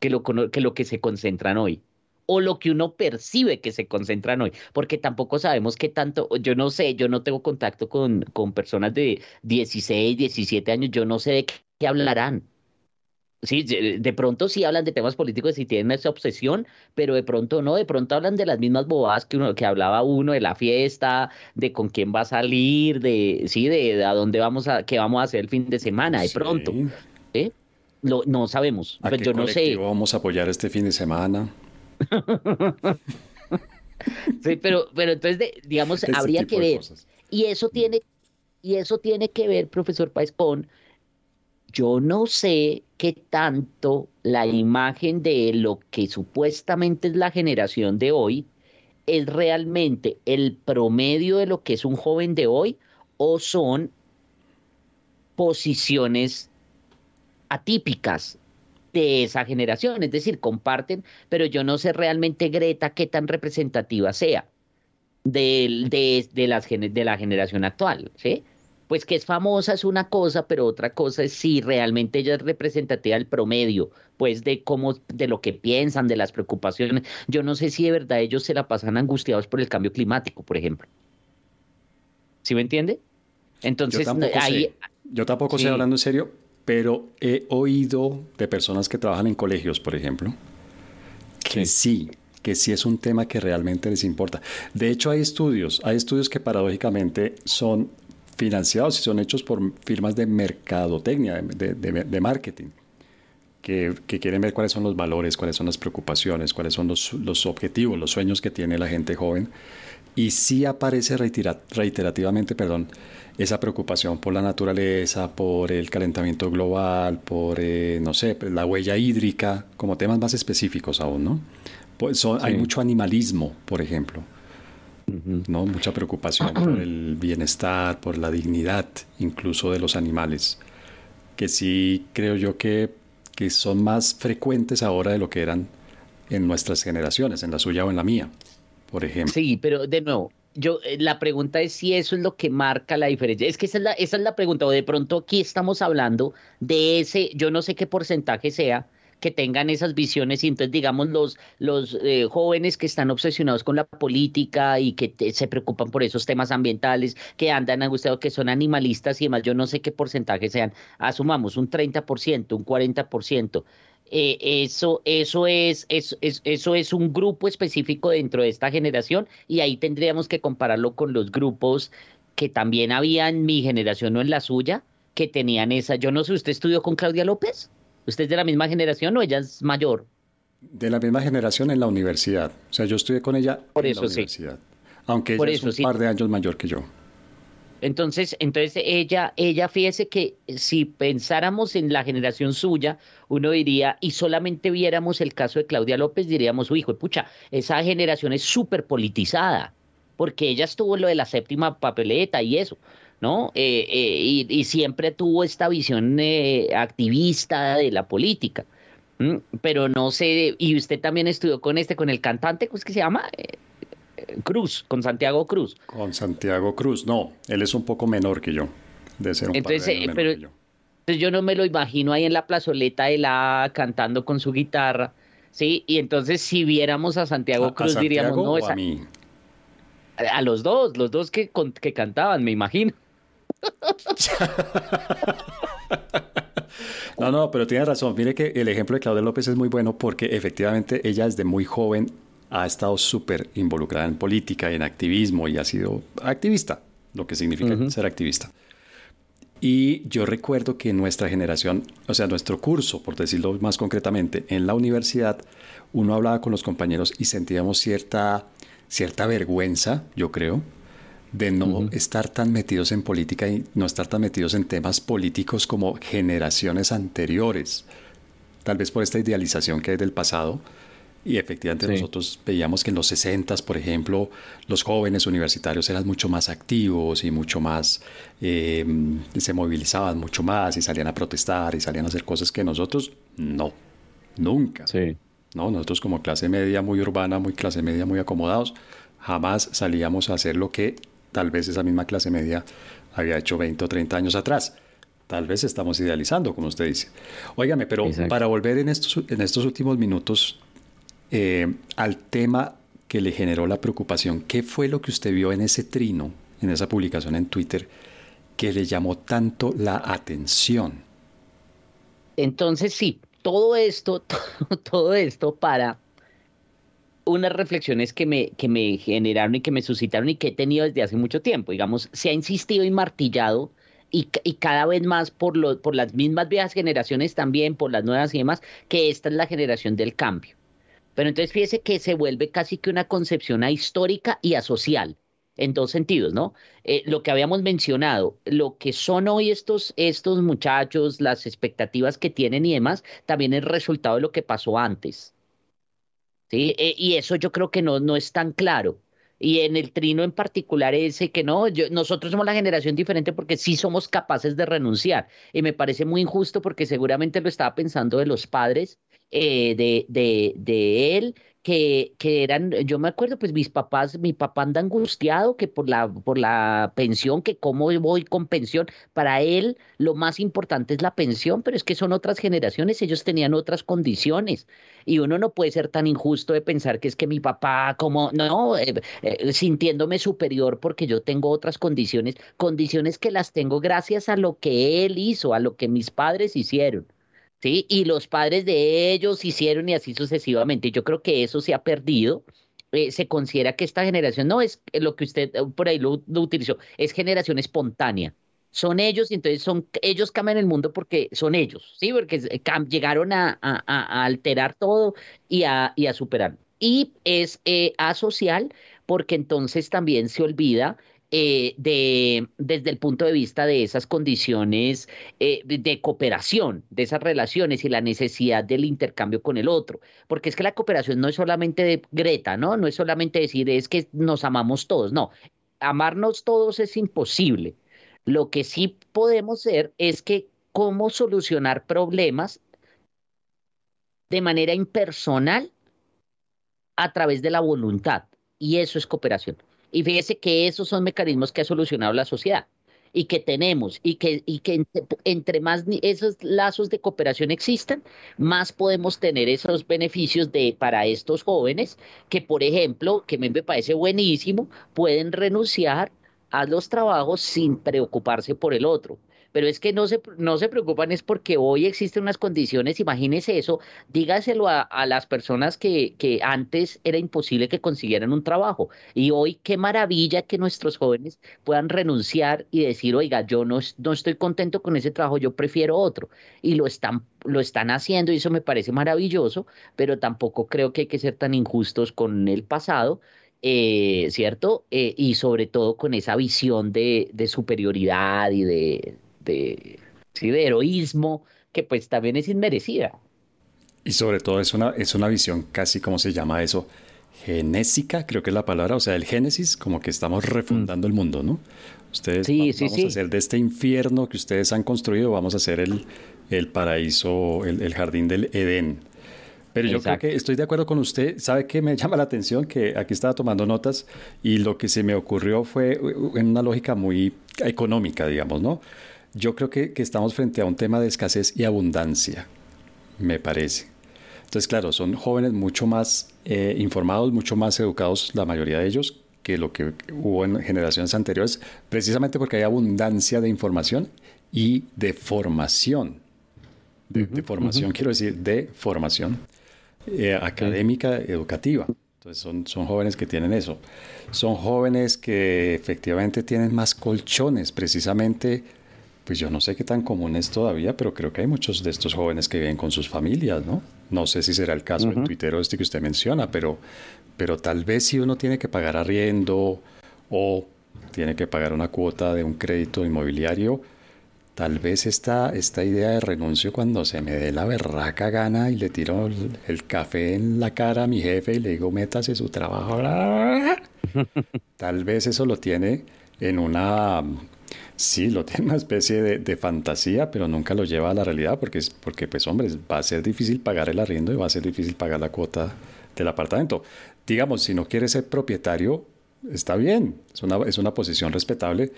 que, lo que se concentran hoy o lo que uno percibe que se concentran hoy, porque tampoco sabemos qué tanto, yo no sé, yo no tengo contacto con, con personas de 16, 17 años, yo no sé de qué hablarán. Sí, de pronto sí hablan de temas políticos y tienen esa obsesión, pero de pronto no, de pronto hablan de las mismas bobadas que uno que hablaba uno de la fiesta, de con quién va a salir, de sí, de, a dónde vamos a qué vamos a hacer el fin de semana, de pronto. ¿eh? Lo, no sabemos, ¿A pues yo no sé. Vamos a apoyar este fin de semana. sí, pero, pero entonces, digamos, habría que ver. Y eso tiene, y eso tiene que ver, profesor Paez, con yo no sé qué tanto la imagen de lo que supuestamente es la generación de hoy es realmente el promedio de lo que es un joven de hoy o son posiciones atípicas de esa generación, es decir, comparten, pero yo no sé realmente Greta qué tan representativa sea de, de, de, las, de la generación actual, ¿sí? Pues que es famosa es una cosa, pero otra cosa es si realmente ella es representativa del promedio, pues de cómo, de lo que piensan, de las preocupaciones. Yo no sé si de verdad ellos se la pasan angustiados por el cambio climático, por ejemplo. ¿Sí me entiende? Entonces, yo tampoco ahí... Sé. Yo tampoco sé hablando en serio, pero he oído de personas que trabajan en colegios, por ejemplo, que sí. que sí es un tema que realmente les importa. De hecho, hay estudios, hay estudios que paradójicamente son financiados y son hechos por firmas de mercadotecnia, de, marketing, que, quieren ver cuáles son los valores, cuáles son las preocupaciones, cuáles son los, los objetivos, los sueños que tiene la gente joven. Y sí aparece reiterativamente, perdón, esa preocupación por la naturaleza, por el calentamiento global, por, eh, no sé, la huella hídrica, como temas más específicos aún, ¿no? Pues Hay mucho animalismo, por ejemplo, ¿no? Mucha preocupación por el bienestar, por la dignidad incluso de los animales, que sí creo yo que, que son más frecuentes ahora de lo que eran en nuestras generaciones, en la suya o en la mía, por ejemplo. Sí, pero de nuevo, yo, eh, la pregunta es si eso es lo que marca la diferencia. Es que esa es la, esa es la pregunta, o de pronto aquí estamos hablando de ese, yo no sé qué porcentaje sea, que tengan esas visiones y entonces digamos los, los eh, jóvenes que están obsesionados con la política y que se preocupan por esos temas ambientales, que andan angustiados, que son animalistas y demás, yo no sé qué porcentaje sean, asumamos un 30%, un 40%. Eh, eso, eso, es, eso es un grupo específico dentro de esta generación y ahí tendríamos que compararlo con los grupos que también había en mi generación o en la suya, que tenían esa. Yo no sé, ¿usted estudió con Claudia López? ¿Usted es de la misma generación o ella es mayor? De la misma generación en la universidad. O sea, yo estudié con ella Por en eso, la universidad. Aunque ella es un par de años mayor que yo. Entonces, entonces ella, ella fíjese que si pensáramos en la generación suya, uno diría, y solamente viéramos el caso de Claudia López, diríamos, hijo, pucha, esa generación es súper politizada. porque ella estuvo en lo de la séptima papeleta y eso. ¿no? Eh, eh, y, siempre tuvo esta visión eh, activista de la política. Pero no sé, y usted también estudió con este, con el cantante, ¿cómo es que se llama? Cruz, con Santiago Cruz. Con Santiago Cruz, no, él es un poco menor que yo, de ser un Entonces, pero, yo. Entonces yo no me lo imagino ahí en la plazoleta de la cantando con su guitarra, ¿sí? Y entonces si viéramos a Santiago Cruz diríamos, no, a mí? A los dos, los dos que, que cantaban, me imagino. No, no, pero tiene razón. Mire que el ejemplo de Claudia López es muy bueno porque efectivamente ella desde muy joven ha estado súper involucrada en política, en activismo y ha sido activista, lo que significa ser activista. Y yo recuerdo que nuestra generación, o sea, nuestro curso, por decirlo más concretamente, en la universidad, uno hablaba con los compañeros y sentíamos cierta, cierta vergüenza, yo creo, de no estar tan metidos en política y no estar tan metidos en temas políticos como generaciones anteriores. Tal vez por esta idealización que hay del pasado. Y efectivamente nosotros veíamos que en los 60, por ejemplo, los jóvenes universitarios eran mucho más activos y mucho más, em, se movilizaban mucho más y salían a protestar y salían a hacer cosas que nosotros no, nunca. ¿no? Nosotros como clase media muy urbana, muy clase media muy acomodados, jamás salíamos a hacer lo que tal vez esa misma clase media había hecho 20 o 30 años atrás. Tal vez estamos idealizando, como usted dice. Óigame, pero para volver en estos, en estos últimos minutos eh, al tema que le generó la preocupación, ¿qué fue lo que usted vio en ese trino, en esa publicación en Twitter, que le llamó tanto la atención? Entonces sí, todo esto, todo esto para unas reflexiones que me, que me generaron y que me suscitaron y que he tenido desde hace mucho tiempo. Digamos, se ha insistido y martillado y, y, cada vez más por, lo, por las mismas viejas generaciones también, por las nuevas y demás, que esta es la generación del cambio. Pero entonces fíjese que se vuelve casi que una concepción ahistórica y asocial, en dos sentidos, ¿no? Eh, lo que habíamos mencionado, lo que son hoy estos, estos muchachos, las expectativas que tienen y demás, también es resultado de lo que pasó antes. ¿sí? Eh, y eso yo creo que no, no es tan claro. Y en el trino en particular ese que no, nosotros somos la generación diferente porque sí somos capaces de renunciar. Y me parece muy injusto porque seguramente lo estaba pensando de los padres eh, de, de, de él que, que, eran, yo me acuerdo, pues mis papás, mi papá anda angustiado que por la, por la pensión, que cómo voy con pensión. Para él lo más importante es la pensión, pero es que son otras generaciones, ellos tenían otras condiciones. Y uno no puede ser tan injusto de pensar que es que mi papá, como, no, eh, eh, sintiéndome superior porque yo tengo otras condiciones, condiciones que las tengo gracias a lo que él hizo, a lo que mis padres hicieron. ¿Sí? Y los padres de ellos hicieron y así sucesivamente. Yo creo que eso se ha perdido. Eh, se considera que esta generación no es lo que usted eh, por ahí lo, utilizó, es generación espontánea. Son ellos y entonces son ellos cambian el mundo porque son ellos, ¿sí? Porque llegaron a, alterar todo y a, y a superar. Y es eh, asocial porque entonces también se olvida eh, de, desde el punto de vista de esas condiciones eh, de, cooperación, de esas relaciones y la necesidad del intercambio con el otro. Porque es que la cooperación no es solamente de Greta, ¿no? No es solamente decir es que nos amamos todos, no. Amarnos todos es imposible. Lo que sí podemos ser es que cómo solucionar problemas de manera impersonal a través de la voluntad. Y eso es cooperación. Y fíjese que esos son mecanismos que ha solucionado la sociedad y que tenemos y que, y que entre, más esos lazos de cooperación existan, más podemos tener esos beneficios de, para estos jóvenes que, por ejemplo, que me parece buenísimo, pueden renunciar a los trabajos sin preocuparse por el otro pero es que no se, no se preocupan es porque hoy existen unas condiciones, imagínese eso, dígaselo a, las personas que, que antes era imposible que consiguieran un trabajo y hoy qué maravilla que nuestros jóvenes puedan renunciar y decir, oiga, yo no, no estoy contento con ese trabajo, yo prefiero otro y lo están, lo están haciendo y eso me parece maravilloso, pero tampoco creo que hay que ser tan injustos con el pasado eh, ¿cierto? Eh, y sobre todo con esa visión de, de superioridad y de, de, de heroísmo que pues también es inmerecida. Y sobre todo es una, es una visión casi, como se llama eso? genésica, creo que es la palabra, o sea, el génesis, como que estamos refundando el mundo, ¿no? Ustedes Sí, va- sí, vamos sí. a hacer de este infierno que ustedes han construido, vamos a hacer el, el paraíso, el, el jardín del Edén. Pero yo Exacto. creo que estoy de acuerdo con usted. ¿Sabe qué me llama la atención? Que aquí estaba tomando notas y lo que se me ocurrió fue en una lógica muy económica, digamos, ¿no? Yo creo que, que estamos frente a un tema de escasez y abundancia, me parece. Entonces, claro, son jóvenes mucho más eh, informados, mucho más educados, la mayoría de ellos, que lo que hubo en generaciones anteriores, precisamente porque hay abundancia de información y de formación. De, de formación, quiero decir, de formación eh, académica, educativa. Entonces, son, son jóvenes que tienen eso. Son jóvenes que efectivamente tienen más colchones, precisamente pues yo no sé qué tan común es todavía, pero creo que hay muchos de estos jóvenes que viven con sus familias, ¿no? No sé si será el caso del tuitero este que usted menciona, pero, pero tal vez si uno tiene que pagar arriendo o tiene que pagar una cuota de un crédito inmobiliario, tal vez esta, esta idea de renuncio cuando se me dé la berraca gana y le tiro el, el café en la cara a mi jefe y le digo, métase su trabajo. Tal vez eso lo tiene en una Sí, lo tiene una especie de, de, fantasía, pero nunca lo lleva a la realidad porque, es, porque, pues, hombre, va a ser difícil pagar el arriendo y va a ser difícil pagar la cuota del apartamento. Digamos, si no quiere ser propietario, está bien, es una, es una posición respetable,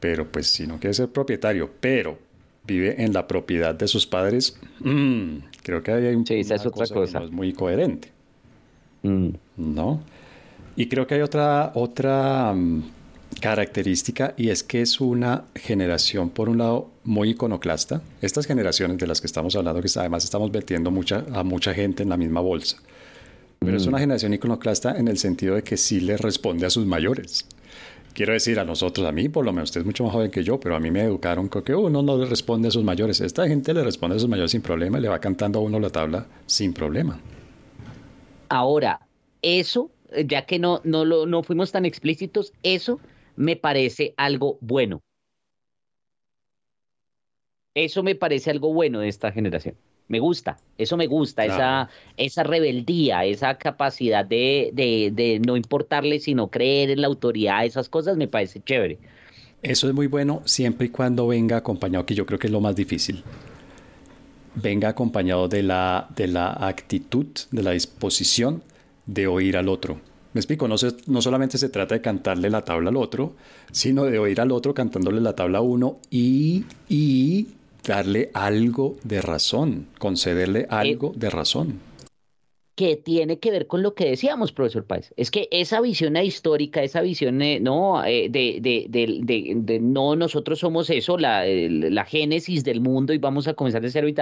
pero pues si no quiere ser propietario, pero vive en la propiedad de sus padres, mmm, creo que ahí hay un, sí, esa es otra cosa, cosa. Que no es muy coherente, mm. ¿no? Y creo que hay otra, otra um, característica y es que es una generación, por un lado, muy iconoclasta. Estas generaciones de las que estamos hablando, que además estamos metiendo mucha, a mucha gente en la misma bolsa, pero mm. es una generación iconoclasta en el sentido de que sí le responde a sus mayores. Quiero decir, a nosotros, a mí, por lo menos, usted es mucho más joven que yo, pero a mí me educaron con que uno no le responde a sus mayores. Esta gente le responde a sus mayores sin problema y le va cantando a uno la tabla sin problema. Ahora, eso, ya que no, no, lo, no fuimos tan explícitos, eso me parece algo bueno. Eso me parece algo bueno de esta generación. Me gusta, eso me gusta, claro. esa, esa rebeldía, esa capacidad de, de, de, no importarle, sino creer en la autoridad, esas cosas me parece chévere. Eso es muy bueno siempre y cuando venga acompañado, que yo creo que es lo más difícil. Venga acompañado de la, de la actitud, de la disposición de oír al otro. Me explico, no, se, no solamente se trata de cantarle la tabla al otro, sino de oír al otro cantándole la tabla a uno y, y darle algo de razón, concederle algo eh, de razón. Que tiene que ver con lo que decíamos, profesor Páez. Es que esa visión histórica, esa visión eh, no, eh, de, no nosotros somos eso, la, la génesis del mundo y vamos a comenzar de cero y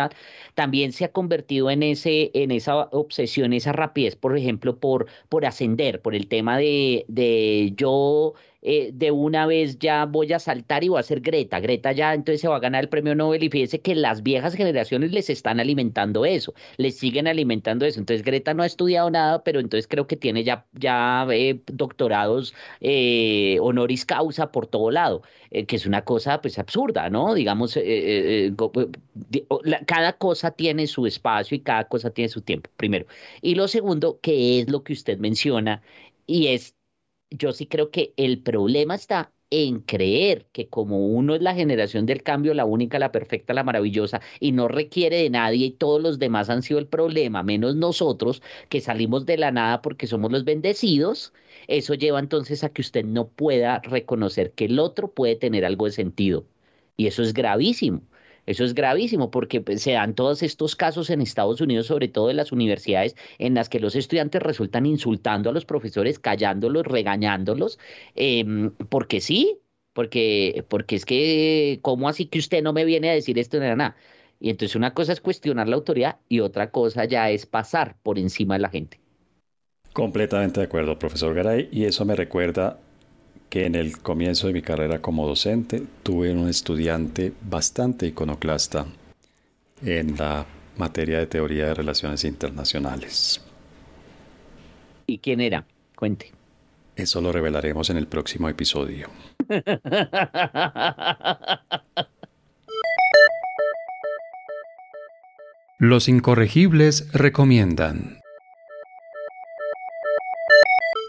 también se ha convertido en, ese, en esa obsesión, esa rapidez, por ejemplo, por, por ascender, por el tema de yo eh, de una vez ya voy a saltar y voy a ser Greta. Greta ya entonces se va a ganar el premio Nobel y fíjese que las viejas generaciones les están alimentando eso, les siguen alimentando eso. Entonces Greta no ha estudiado nada, pero entonces creo que tiene ya, ya eh, doctorados eh, honoris causa por todo lado, que es una cosa pues absurda, ¿no? Digamos, cada cosa tiene su espacio y cada cosa tiene su tiempo, primero. Y lo segundo, que es lo que usted menciona, y es yo sí creo que el problema está en creer que como uno es la generación del cambio, la única, la perfecta, la maravillosa, y no requiere de nadie y todos los demás han sido el problema, menos nosotros que salimos de la nada porque somos los bendecidos, eso lleva entonces a que usted no pueda reconocer que el otro puede tener algo de sentido. Y eso es gravísimo. Eso es gravísimo porque pues, se dan todos estos casos en Estados Unidos, sobre todo en las universidades, en las que los estudiantes resultan insultando a los profesores, callándolos, regañándolos, eh, porque sí, porque, porque es que, ¿cómo así que usted no me viene a decir esto? Nada, nada. Y entonces una cosa es cuestionar la autoridad y otra cosa ya es pasar por encima de la gente. Completamente de acuerdo, profesor Garay, y eso me recuerda que en el comienzo de mi carrera como docente tuve un estudiante bastante iconoclasta en la materia de teoría de relaciones internacionales. ¿Y quién era? Cuente. Eso lo revelaremos en el próximo episodio. Los incorregibles recomiendan.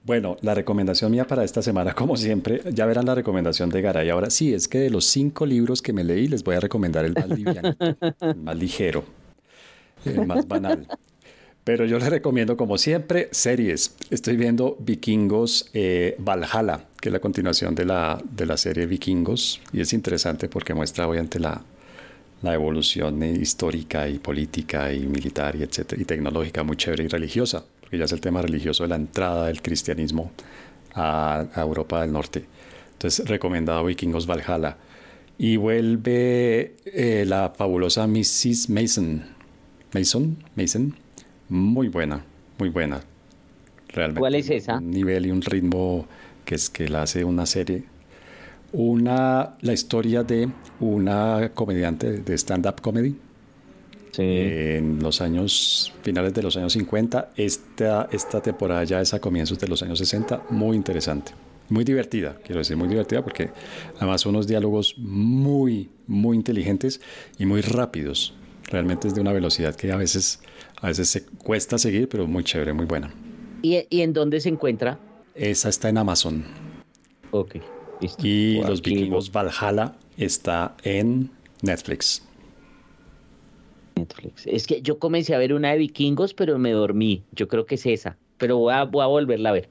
Bueno, la recomendación mía para esta semana, como siempre, ya verán la recomendación de Garay. Ahora sí, es que de los cinco libros que me leí, les voy a recomendar el más liviano, el más ligero, el más banal. Pero yo les recomiendo, como siempre, series. Estoy viendo Vikingos eh, Valhalla, que es la continuación de la, de la serie Vikingos, y es interesante porque muestra obviamente la, la evolución histórica y política y militar y, etcétera, y tecnológica muy chévere y religiosa, porque ya es el tema religioso de la entrada del cristianismo a, Europa del Norte. Entonces, recomendado Vikingos Valhalla. Y vuelve eh, la fabulosa Mrs. Mason. Mason, Mason, muy buena, muy buena. Realmente. ¿Cuál es esa? Un nivel y un ritmo que es que la hace una serie. Una, la historia de una comediante de stand-up comedy. Sí. En los años, finales de los años 50. Esta, esta temporada ya es a comienzos de los años 60. Muy interesante. Muy divertida, quiero decir, muy divertida porque además unos diálogos muy, muy inteligentes y muy rápidos. Realmente es de una velocidad que a veces a veces se cuesta seguir, pero muy chévere, muy buena. ¿Y, en dónde se encuentra? Esa está en Amazon. Ok, listo. Y Los Vikingos Valhalla está en Netflix. Netflix. Es que yo comencé a ver una de Vikingos, pero me dormí. Yo creo que es esa, pero voy a, volverla a ver.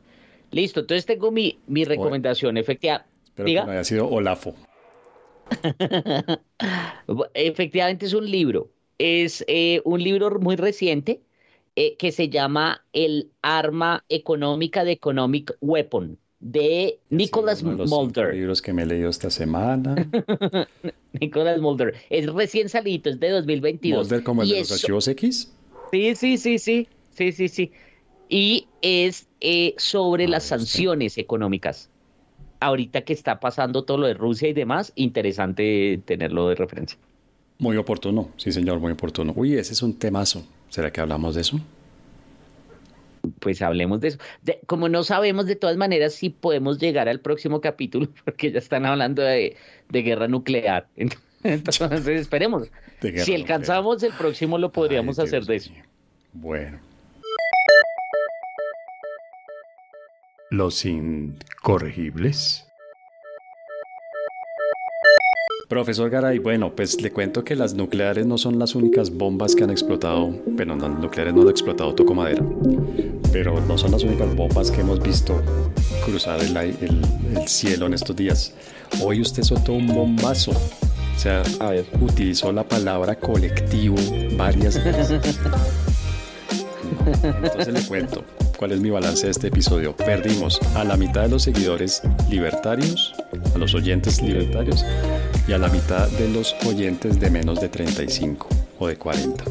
Listo, entonces tengo mi, mi recomendación. Efectivamente. Espero que no haya sido Olafo. Efectivamente es un libro es eh, un libro muy reciente eh, que se llama El arma económica de Economic Weapon de Nicholas Mulder. libros que me he leído esta semana. Nicholas Mulder. Es recién salido, es de 2022. ¿Mulder como el de los archivos X? Sí, sí, sí, sí. Sí, sí, sí. Y es eh, sobre las ah, sanciones económicas. Ahorita que está pasando todo lo de Rusia y demás, interesante tenerlo de referencia. Muy oportuno, sí señor, muy oportuno. Uy, ese es un temazo. ¿Será que hablamos de eso? Pues hablemos de eso. como no sabemos de todas maneras si podemos llegar al próximo capítulo, porque ya están hablando de, guerra nuclear. Entonces esperemos. Si alcanzamos el próximo lo podríamos hacer de eso. Bueno. Los incorregibles. Profesor Garay, bueno, pues le cuento que las nucleares no son las únicas bombas que han explotado, bueno, las nucleares no han explotado, toco madera, pero no son las únicas bombas que hemos visto cruzar el, cielo en estos días. Hoy usted soltó un bombazo, o sea, utilizó la palabra colectivo varias veces. Entonces le cuento cuál es mi balance de este episodio. Perdimos a la mitad de los seguidores libertarios, a los oyentes libertarios, y a la mitad de los oyentes de menos de 35 o de 40.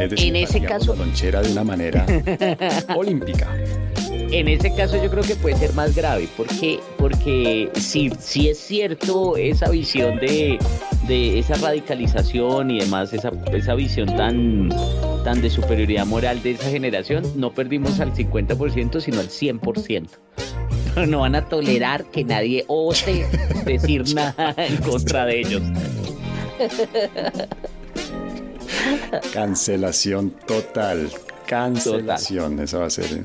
Es decir, en ese caso, la lonchera de una manera olímpica. En ese caso yo creo que puede ser más grave, porque, porque si, si es cierto esa visión de, de esa radicalización y demás, esa, esa visión tan, tan de superioridad moral de esa generación, no perdimos al 50%, sino al 100%. no van a tolerar que nadie ose decir nada en contra de ellos. Cancelación total. Cancelación, eso va a ser. ¿eh?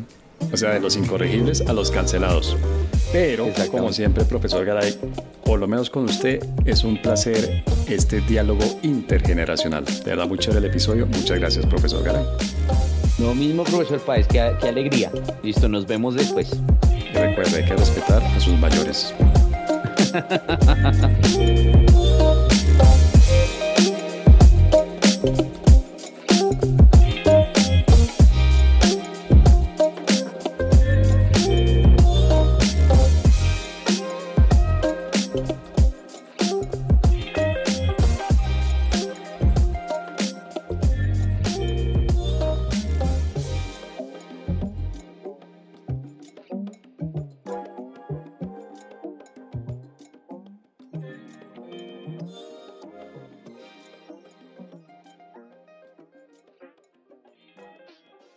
O sea, de los incorregibles a los cancelados. Pero, como siempre, profesor Garay, por lo menos con usted, es un placer este diálogo intergeneracional. De verdad, muy chévere el episodio. Muchas gracias, profesor Garay. Lo mismo, profesor Páez, qué, qué alegría. Listo, nos vemos después recuerde, que respetar a sus mayores.